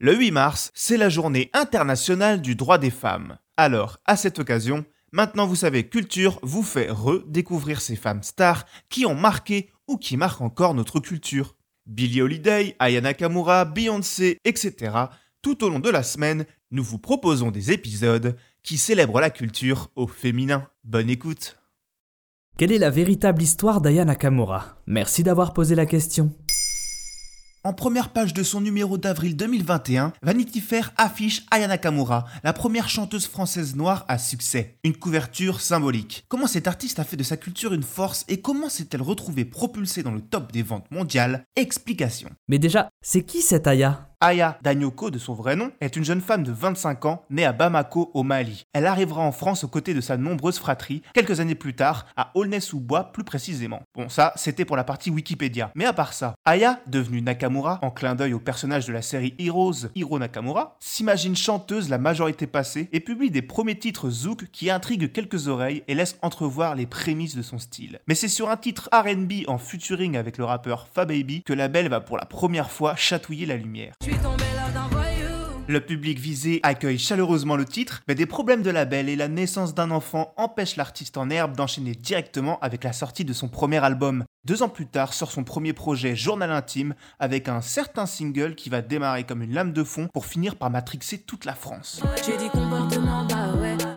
Le 8 mars, c'est la journée internationale du droit des femmes. Alors, à cette occasion, maintenant vous savez, Culture vous fait redécouvrir ces femmes stars qui ont marqué ou qui marquent encore notre culture. Billie Holiday, Aya Nakamura, Beyoncé, etc. Tout au long de la semaine, nous vous proposons des épisodes qui célèbrent la culture au féminin. Bonne écoute Quelle est la véritable histoire d'Aya Nakamura? Merci d'avoir posé la question. En première page de son numéro d'avril 2021, Vanity Fair affiche Aya Nakamura, la première chanteuse française noire à succès. Une couverture symbolique. Comment cet artiste a fait de sa culture une force et comment s'est-elle retrouvée propulsée dans le top des ventes mondiales? Explication. Mais déjà, c'est qui cette Aya? Aya Danyoko, de son vrai nom, est une jeune femme de 25 ans née à Bamako au Mali. Elle arrivera en France aux côtés de sa nombreuse fratrie quelques années plus tard à Aulnay-sous-Bois plus précisément. Bon ça, c'était pour la partie Wikipédia. Mais à part ça, Aya, devenue Nakamura, en clin d'œil au personnage de la série Heroes, Hiro Nakamura, s'imagine chanteuse la majorité passée et publie des premiers titres zouk qui intriguent quelques oreilles et laissent entrevoir les prémices de son style. Mais c'est sur un titre R&B en featuring avec le rappeur Fababy que la belle va pour la première fois chatouiller la lumière. Le public visé accueille chaleureusement le titre, mais des problèmes de label et la naissance d'un enfant empêchent l'artiste en herbe d'enchaîner directement avec la sortie de son premier album. Deux ans plus tard sort son premier projet Journal intime avec un certain single qui va démarrer comme une lame de fond pour finir par matrixer toute la France.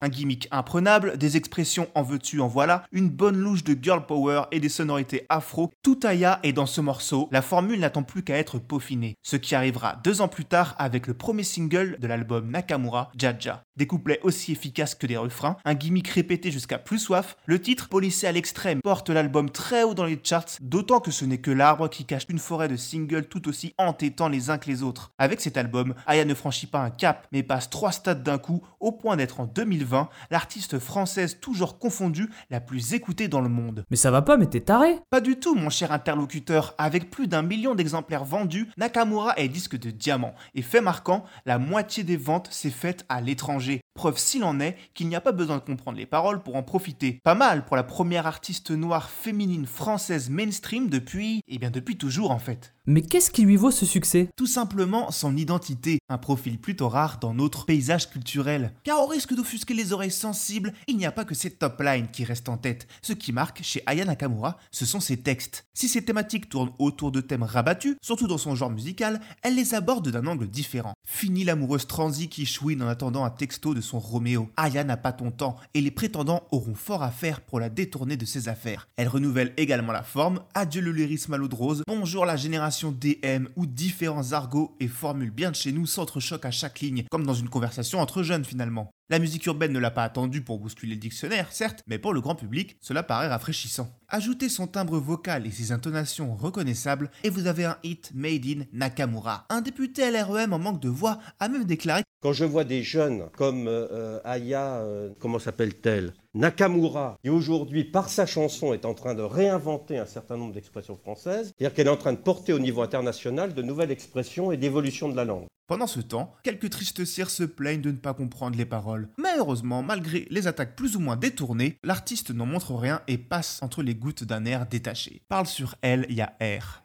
Un gimmick imprenable, des expressions en veux-tu en voilà, une bonne louche de girl power et des sonorités afro, tout Aya est dans ce morceau, la formule n'attend plus qu'à être peaufinée. Ce qui arrivera deux ans plus tard avec le premier single de l'album Nakamura, Jaja. Des couplets aussi efficaces que des refrains, un gimmick répété jusqu'à plus soif, le titre, polissé à l'extrême, porte l'album très haut dans les charts, d'autant que ce n'est que l'arbre qui cache une forêt de singles tout aussi entêtants les uns que les autres. Avec cet album, Aya ne franchit pas un cap, mais passe trois stades d'un coup, au point d'être en 2020 l'artiste française toujours confondue la plus écoutée dans le monde. Mais ça va pas, mais t'es taré Pas du tout, mon cher interlocuteur. Avec plus d'un million d'exemplaires vendus, Nakamura est disque de diamant. Et fait marquant, la moitié des ventes s'est faite à l'étranger. Preuve s'il en est qu'il n'y a pas besoin de comprendre les paroles pour en profiter. Pas mal pour la première artiste noire féminine française mainstream depuis, eh bien depuis toujours en fait. Mais qu'est-ce qui lui vaut ce succès? Tout simplement son identité, un profil plutôt rare dans notre paysage culturel. Car au risque d'offusquer les oreilles sensibles, il n'y a pas que ses top lines qui restent en tête. Ce qui marque chez Aya Nakamura, ce sont ses textes. Si ses thématiques tournent autour de thèmes rabattus, surtout dans son genre musical, elle les aborde d'un angle différent. Fini l'amoureuse transi qui chouine en attendant un texto de son Roméo. Aya n'a pas ton temps et les prétendants auront fort à faire pour la détourner de ses affaires. Elle renouvelle également la forme, adieu le lyrisme à l'eau de rose, bonjour la génération DM où différents argots et formules bien de chez nous s'entrechoquent à chaque ligne, comme dans une conversation entre jeunes finalement. La musique urbaine ne l'a pas attendu pour bousculer le dictionnaire, certes, mais pour le grand public, cela paraît rafraîchissant. Ajoutez son timbre vocal et ses intonations reconnaissables, et vous avez un hit made in Nakamura. Un député LREM en manque de voix a même déclaré Quand je vois des jeunes comme euh, euh, Aya, euh, comment s'appelle-t-elle? Nakamura, qui aujourd'hui, par sa chanson, est en train de réinventer un certain nombre d'expressions françaises, c'est-à-dire qu'elle est en train de porter au niveau international de nouvelles expressions et d'évolution de la langue. Pendant ce temps, quelques tristes cires se plaignent de ne pas comprendre les paroles. Mais heureusement, malgré les attaques plus ou moins détournées, l'artiste n'en montre rien et passe entre les gouttes d'un air détaché. Parle sur elle, il y a R.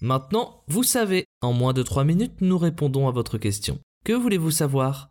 Maintenant, vous savez, en moins de 3 minutes, nous répondons à votre question. Que voulez-vous savoir?